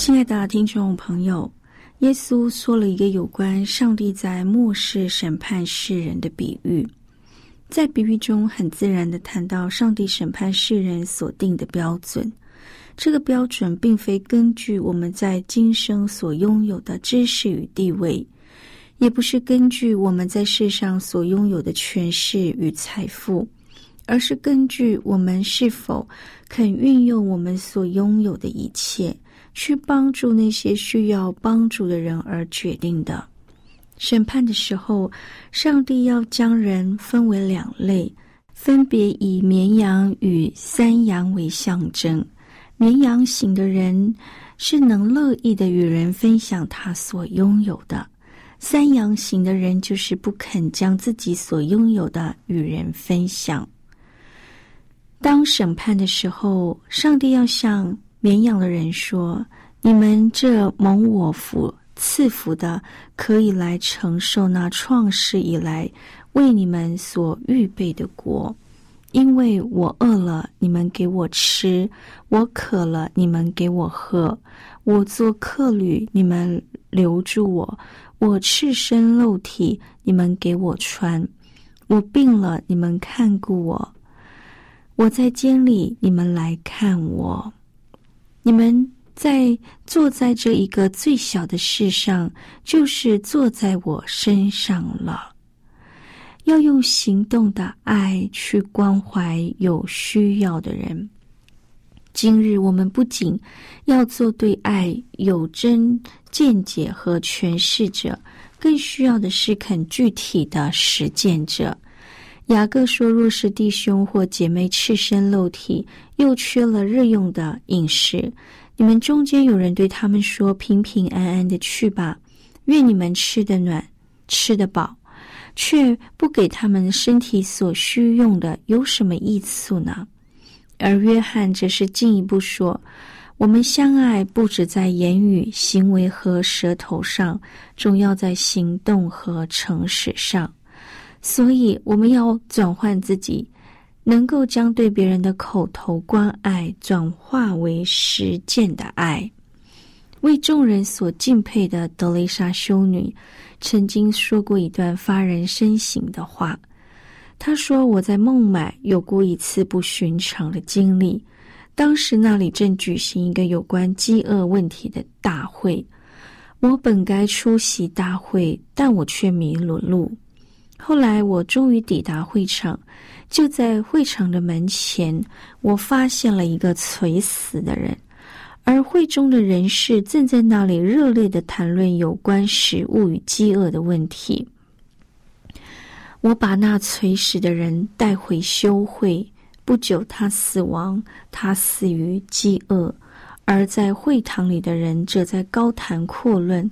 亲爱的听众朋友。耶稣说了一个有关上帝在末世审判世人的比喻，在比喻中很自然的谈到上帝审判世人所定的标准。这个标准并非根据我们在今生所拥有的知识与地位，也不是根据我们在世上所拥有的权势与财富，而是根据我们是否肯运用我们所拥有的一切。去帮助那些需要帮助的人而决定的。审判的时候，上帝要将人分为两类，分别以绵羊与山羊为象征。绵羊型的人是能乐意的与人分享他所拥有的；山羊型的人就是不肯将自己所拥有的与人分享。当审判的时候，上帝要向。绵羊的人说：“你们这蒙我福赐福的，可以来承受那创世以来为你们所预备的国。因为我饿了，你们给我吃；我渴了，你们给我喝；我做客旅，你们留住我；我赤身露体，你们给我穿；我病了，你们看顾我；我在监里，你们来看我。”你们在坐在这一个最小的事上，就是坐在我身上了。要用行动的爱去关怀有需要的人。今日我们不仅要做对爱有真见解和诠释者，更需要的是肯具体的实践者。雅各说：“若是弟兄或姐妹赤身露体，又缺了日用的饮食，你们中间有人对他们说：‘平平安安的去吧，愿你们吃得暖，吃得饱，却不给他们身体所需用的，有什么益处呢？’而约翰则是进一步说：‘我们相爱不止在言语、行为和舌头上，总要在行动和诚实上。’”所以，我们要转换自己，能够将对别人的口头关爱转化为实践的爱。为众人所敬佩的德雷莎修女，曾经说过一段发人深省的话。她说：“我在孟买有过一次不寻常的经历。当时那里正举行一个有关饥饿问题的大会，我本该出席大会，但我却迷了路。”后来我终于抵达会场，就在会场的门前，我发现了一个垂死的人，而会中的人士正在那里热烈的谈论有关食物与饥饿的问题。我把那垂死的人带回修会，不久他死亡，他死于饥饿。而在会堂里的人则在高谈阔论，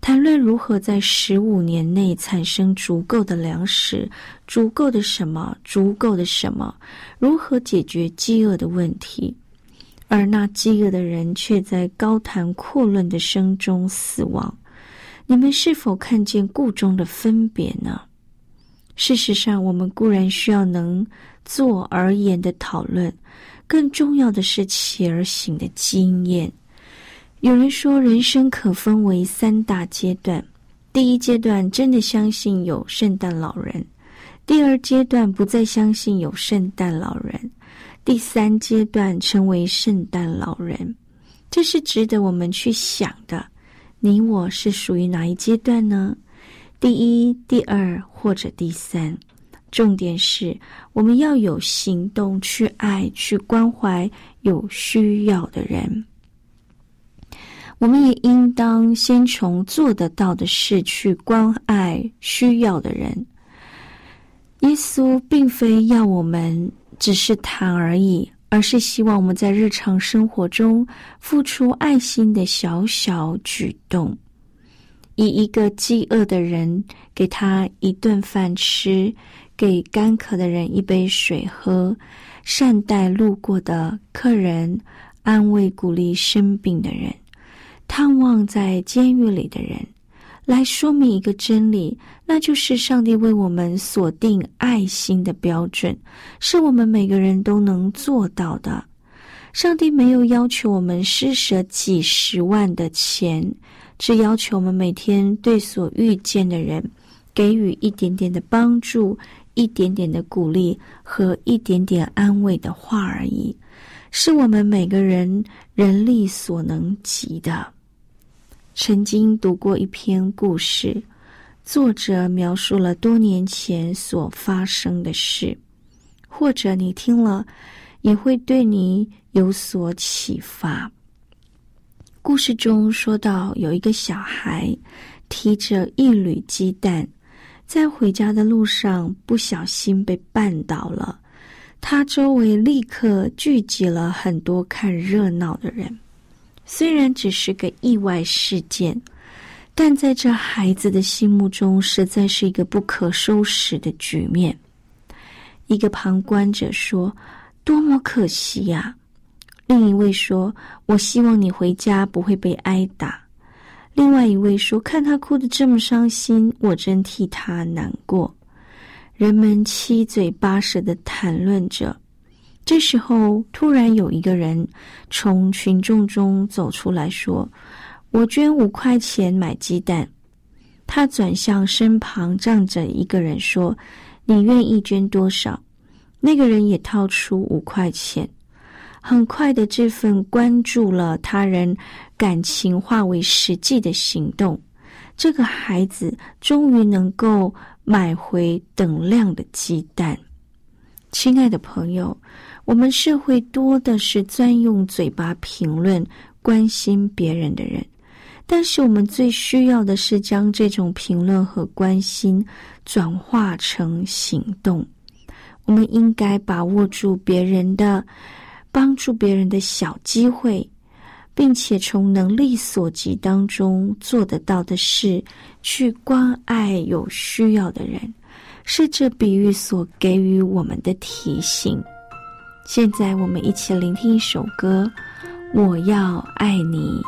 谈论如何在十五年内产生足够的粮食，足够的什么，足够的什么，如何解决饥饿的问题。而那饥饿的人却在高谈阔论的声中死亡。你们是否看见故中的分别呢？事实上，我们固然需要能做而言的讨论。更重要的是起而行的经验。有人说，人生可分为三大阶段。第一阶段，真的相信有圣诞老人；第二阶段不再相信有圣诞老人，第三阶段成为圣诞老人，这是值得我们去想的。你我是属于哪一阶段呢？第一、第二或者第三？重点是我们要有行动去爱、去关怀有需要的人。我们也应当先从做得到的事去关爱需要的人。耶稣并非要我们只是谈而已，而是希望我们在日常生活中付出爱心的小小举动，以一个饥饿的人给他一顿饭吃，给干渴的人一杯水喝，善待路过的客人，安慰鼓励生病的人，探望在监狱里的人。来说明一个真理，那就是上帝为我们锁定爱心的标准，是我们每个人都能做到的。上帝没有要求我们施舍几十万的钱，只要求我们每天对所遇见的人给予一点点的帮助、一点点的鼓励和一点点安慰的话而已，是我们每个人人力所能及的。曾经读过一篇故事，作者描述了多年前所发生的事，或者你听了也会对你有所启发。故事中说到，有一个小孩提着一缕鸡蛋，在回家的路上不小心被绊倒了，他周围立刻聚集了很多看热闹的人。虽然只是个意外事件，但在这孩子的心目中，实在是一个不可收拾的局面。一个旁观者说：“多么可惜呀！”另一位说：“我希望你回家不会被挨打。”另外一位说：“看他哭得这么伤心，我真替他难过。”人们七嘴八舌的谈论着。这时候，突然有一个人从群众中走出来说：“我捐五块钱买鸡蛋。”他转向身旁站着一个人说：“你愿意捐多少？”那个人也掏出五块钱。很快的，这份关注了他人感情化为实际的行动。这个孩子终于能够买回等量的鸡蛋。亲爱的朋友。我们社会多的是专用嘴巴评论、关心别人的人，但是我们最需要的是将这种评论和关心转化成行动。我们应该把握住别人的帮助别人的小机会，并且从能力所及当中做得到的事去关爱有需要的人，是这比喻所给予我们的提醒。现在我们一起聆听一首歌，《我要爱你》。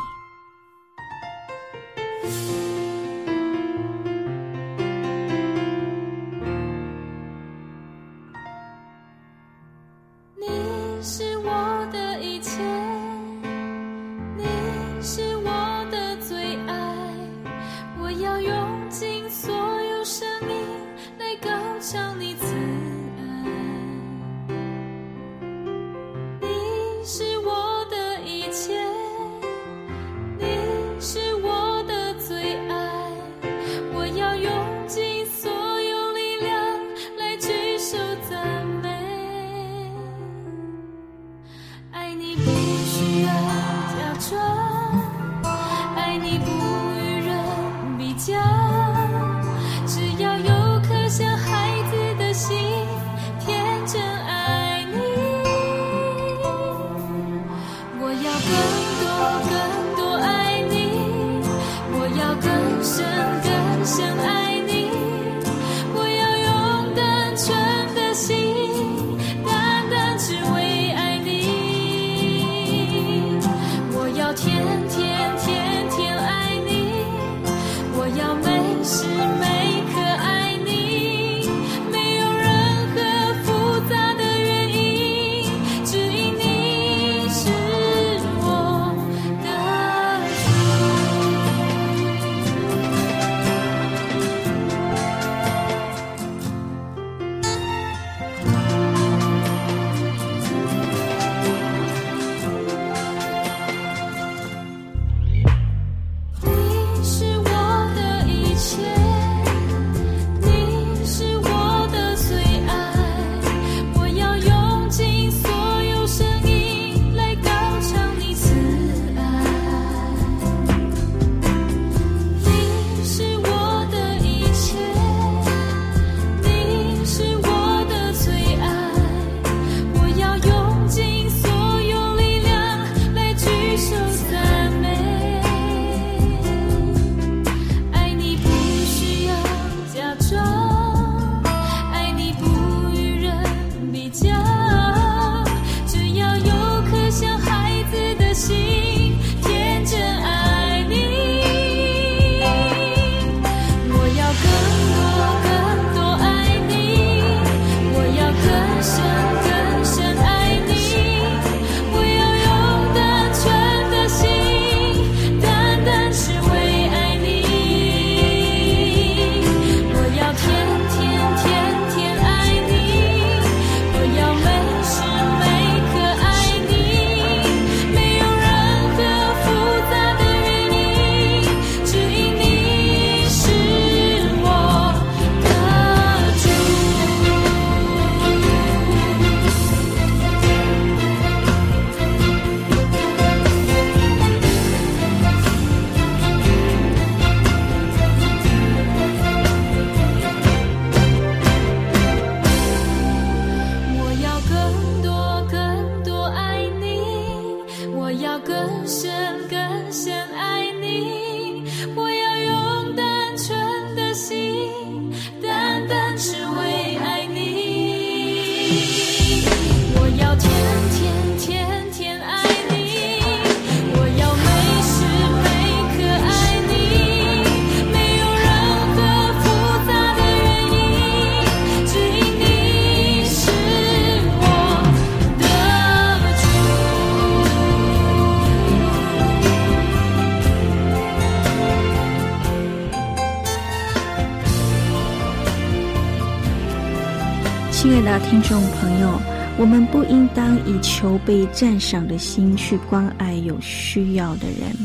听众朋友，我们不应当以求被赞赏的心去关爱有需要的人，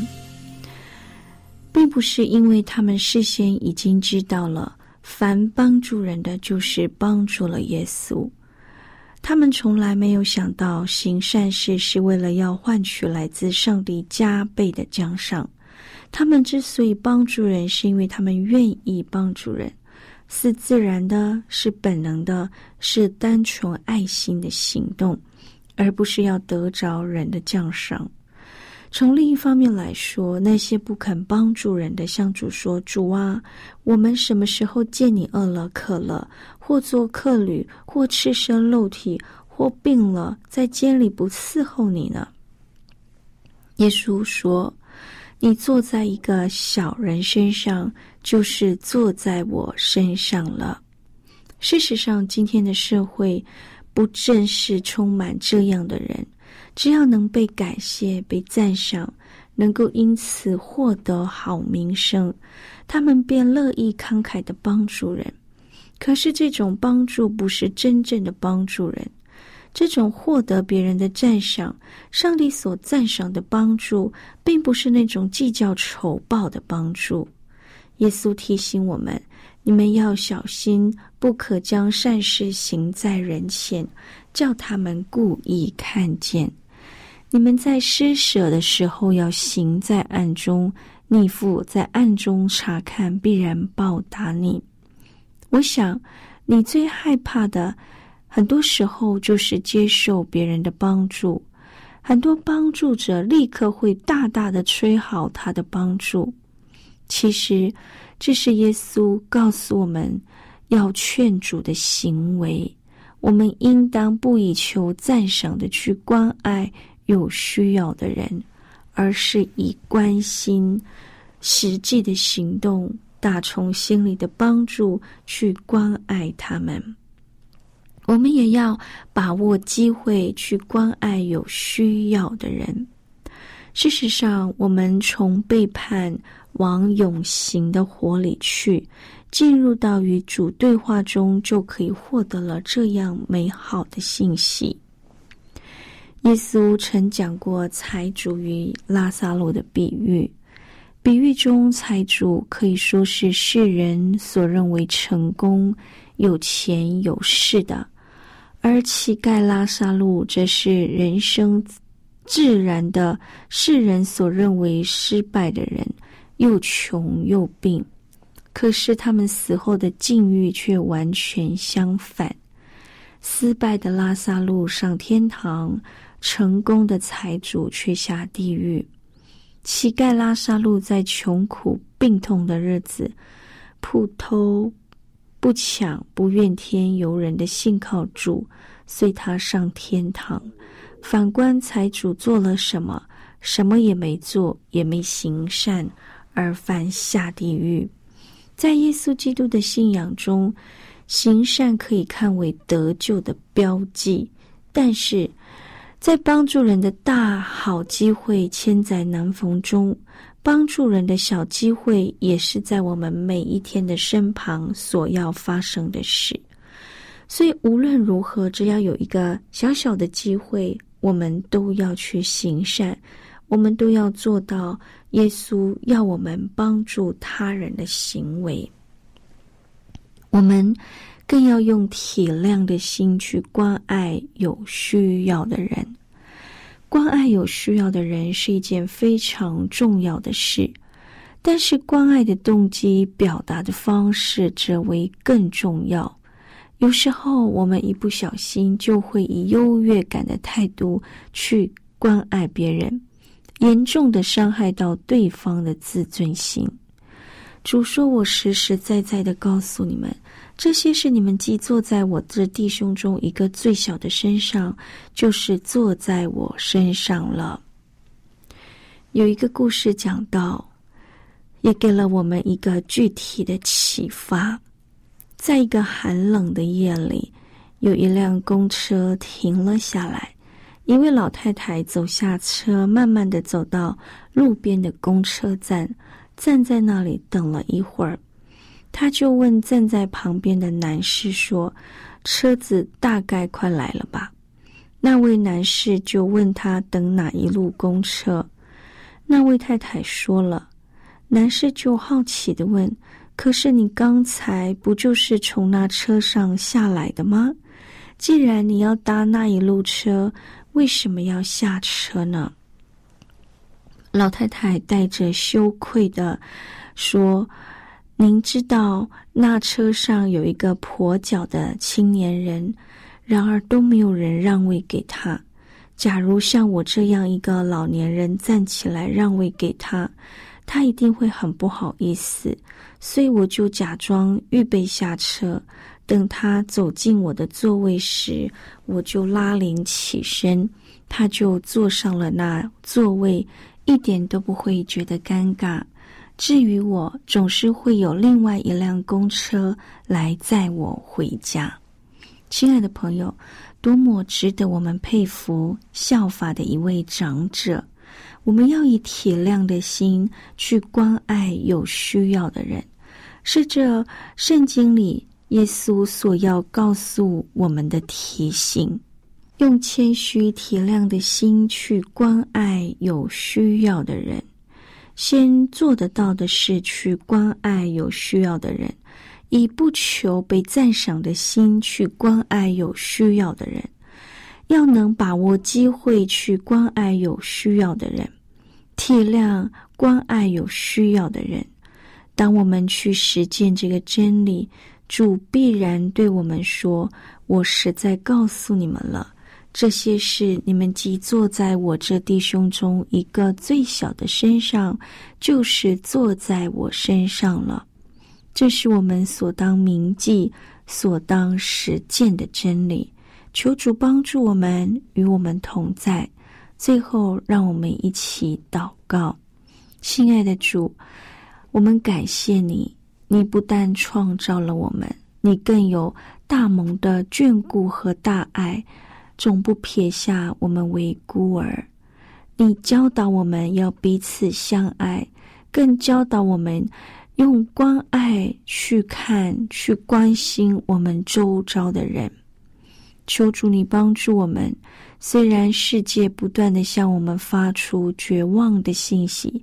并不是因为他们事先已经知道了，凡帮助人的就是帮助了耶稣。他们从来没有想到行善事是为了要换取来自上帝加倍的奖赏。他们之所以帮助人，是因为他们愿意帮助人，是自然的，是本能的，是单纯爱心的行动，而不是要得着人的奖赏。从另一方面来说，那些不肯帮助人的，向主说：“主啊，我们什么时候见你饿了、渴了，或做客旅，或赤身露体，或病了，在监里不伺候你呢？”耶稣说：“你坐在一个小人身上，就是坐在我身上了。”事实上，今天的社会不正是充满这样的人？只要能被感谢、被赞赏，能够因此获得好名声，他们便乐意慷慨的帮助人。可是，这种帮助不是真正的帮助人。这种获得别人的赞赏，上帝所赞赏的帮助，并不是那种计较酬报的帮助。耶稣提醒我们：你们要小心，不可将善事行在人前，叫他们故意看见。你们在施舍的时候，要行在暗中，逆父在暗中查看，必然报答你。我想，你最害怕的，很多时候就是接受别人的帮助。很多帮助者立刻会大大的吹好他的帮助。其实，这是耶稣告诉我们要劝主的行为。我们应当不以求赞赏的去关爱。有需要的人，而是以关心、实际的行动、打从心里的帮助去关爱他们。我们也要把握机会去关爱有需要的人。事实上，我们从背叛往永行的火里去，进入到与主对话中，就可以获得了这样美好的信息。耶稣曾讲过财主与拉萨路的比喻，比喻中财主可以说是世人所认为成功、有钱有势的，而乞丐拉萨路则是人生自然的世人所认为失败的人，又穷又病。可是他们死后的境遇却完全相反，失败的拉萨路上天堂。成功的财主却下地狱，乞丐拉萨路在穷苦病痛的日子，不偷不抢不怨天尤人的信靠主，随他上天堂。反观财主做了什么？什么也没做，也没行善，而犯下地狱。在耶稣基督的信仰中，行善可以看为得救的标记，但是。在帮助人的大好机会千载难逢中，帮助人的小机会也是在我们每一天的身旁所要发生的事。所以无论如何，只要有一个小小的机会，我们都要去行善，我们都要做到耶稣要我们帮助他人的行为。我们。更要用体谅的心去关爱有需要的人。关爱有需要的人是一件非常重要的事，但是关爱的动机、表达的方式则为更重要。有时候，我们一不小心就会以优越感的态度去关爱别人，严重的伤害到对方的自尊心。主说：“我实实在在的告诉你们。”这些是你们既坐在我的弟兄中一个最小的身上，就是坐在我身上了。有一个故事讲到，也给了我们一个具体的启发。在一个寒冷的夜里，有一辆公车停了下来，一位老太太走下车，慢慢的走到路边的公车站，站在那里等了一会儿。他就问站在旁边的男士说：“车子大概快来了吧？”那位男士就问他等哪一路公车。那位太太说了。男士就好奇的问：“可是你刚才不就是从那车上下来的吗？既然你要搭那一路车，为什么要下车呢？”老太太带着羞愧的说：“您知道那车上有一个跛脚的青年人，然而都没有人让位给他。假如像我这样一个老年人站起来让位给他。”他一定会很不好意思，所以我就假装预备下车。等他走进我的座位时，我就拉铃起身，他就坐上了那座位，一点都不会觉得尴尬。至于我，总是会有另外一辆公车来载我回家。亲爱的朋友，多么值得我们佩服、效法的一位长者。我们要以体谅的心去关爱有需要的人，是这圣经里耶稣所要告诉我们的提醒。用谦虚体谅的心去关爱有需要的人，先做得到的是去关爱有需要的人，以不求被赞赏的心去关爱有需要的人，要能把握机会去关爱有需要的人。体谅、关爱有需要的人。当我们去实践这个真理，主必然对我们说：“我实在告诉你们了，这些事你们既坐在我这弟兄中一个最小的身上，就是坐在我身上了。”这是我们所当铭记、所当实践的真理。求主帮助我们，与我们同在。最后，让我们一起祷告，亲爱的主，我们感谢你。你不但创造了我们，你更有大蒙的眷顾和大爱，总不撇下我们为孤儿。你教导我们要彼此相爱，更教导我们用关爱去看、去关心我们周遭的人。求主你帮助我们。虽然世界不断的向我们发出绝望的信息，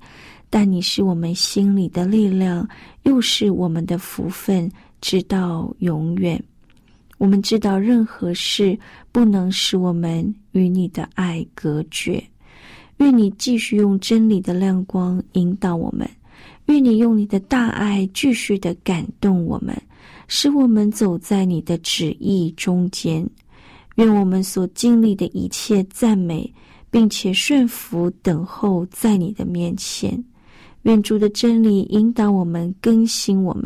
但你是我们心里的力量，又是我们的福分，直到永远。我们知道任何事不能使我们与你的爱隔绝。愿你继续用真理的亮光引导我们，愿你用你的大爱继续的感动我们，使我们走在你的旨意中间。愿我们所经历的一切赞美，并且顺服等候在你的面前。愿主的真理引导我们，更新我们。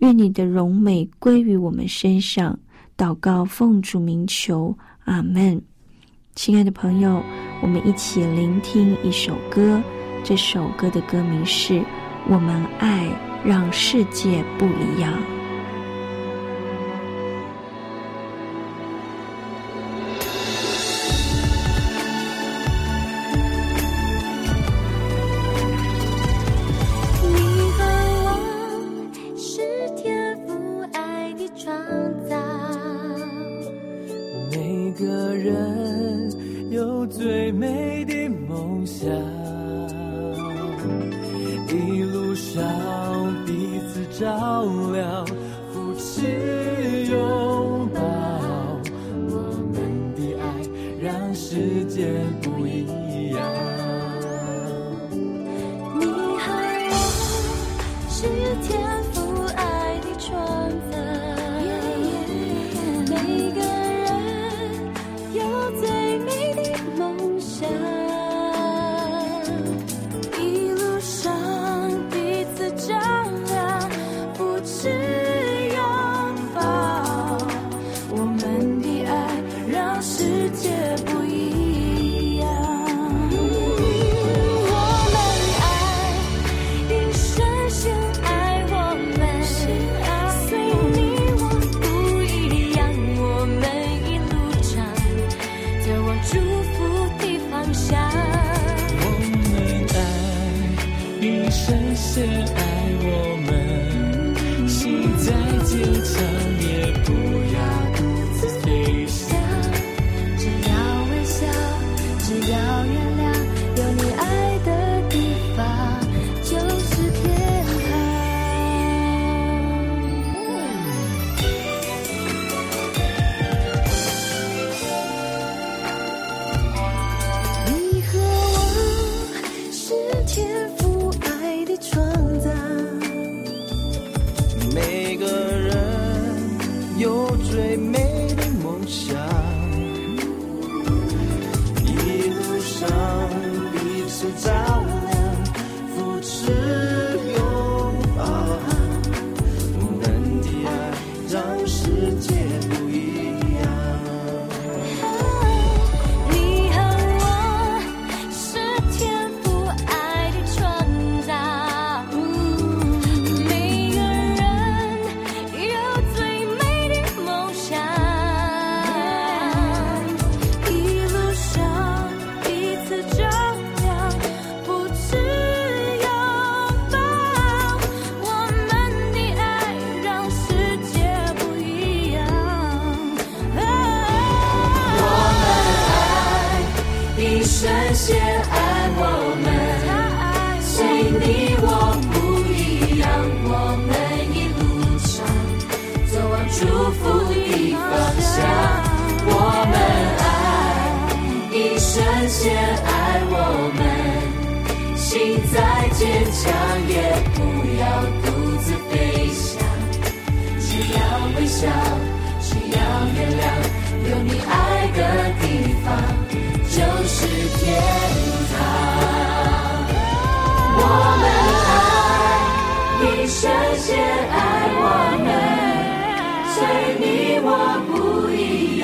愿你的荣美归于我们身上。祷告奉主名求，阿门。亲爱的朋友，我们一起聆听一首歌。这首歌的歌名是《我们爱让世界不一样》。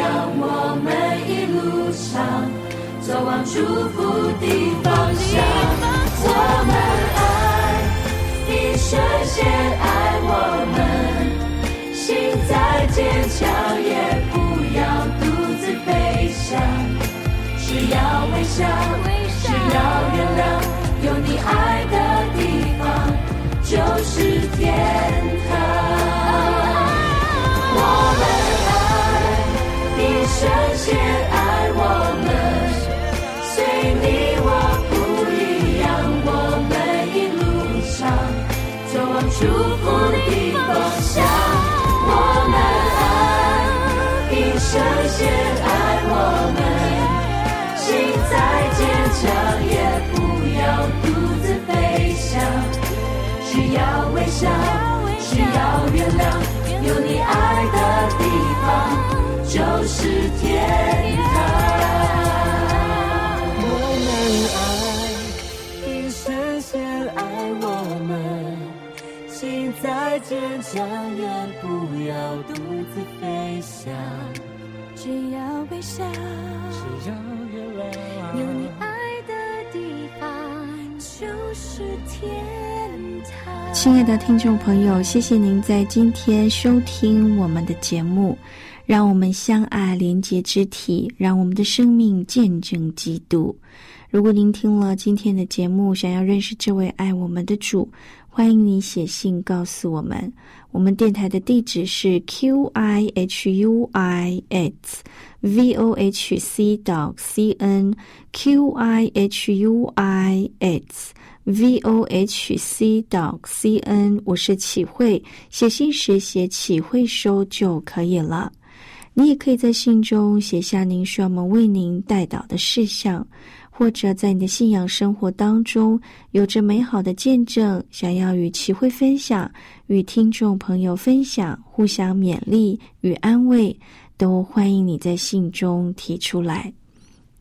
让，我们一路上走往祝福的方向。我们爱，一生先爱我们，心再坚强也不要独自飞翔，只要微笑，只要原谅，有你爱的地方就是天堂。神仙爱我们，虽你。我不一样，我们一路上，走往祝福的方向。我们爱，听神仙爱我们，心再坚强也不要独自飞翔，需要微笑，需要原谅，有你。爱的地方。就是天堂。我们爱，天神先爱我们，请再坚强，也不要独自飞翔。只要微笑，只要原谅，有你爱的地方就是天堂。亲爱的听众朋友，谢谢您在今天收听我们的节目。让我们相爱，连结肢体，让我们的生命见证基督。如果您听了今天的节目，想要认识这位爱我们的主。欢迎你写信告诉我们，我们电台的地址是 q i h u i s v o h c dot c n q i h u i s v o h c dot c n。我是启慧，写信时写启慧收就可以了。你也可以在信中写下您需要我们为您带导的事项。或者在你的信仰生活当中有着美好的见证，想要与齐会分享，与听众朋友分享，互相勉励与安慰，都欢迎你在信中提出来。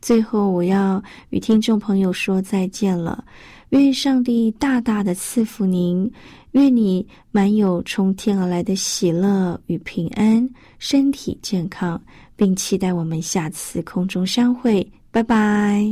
最后，我要与听众朋友说再见了。愿上帝大大的赐福您，愿你满有从天而来的喜乐与平安，身体健康，并期待我们下次空中相会。拜拜。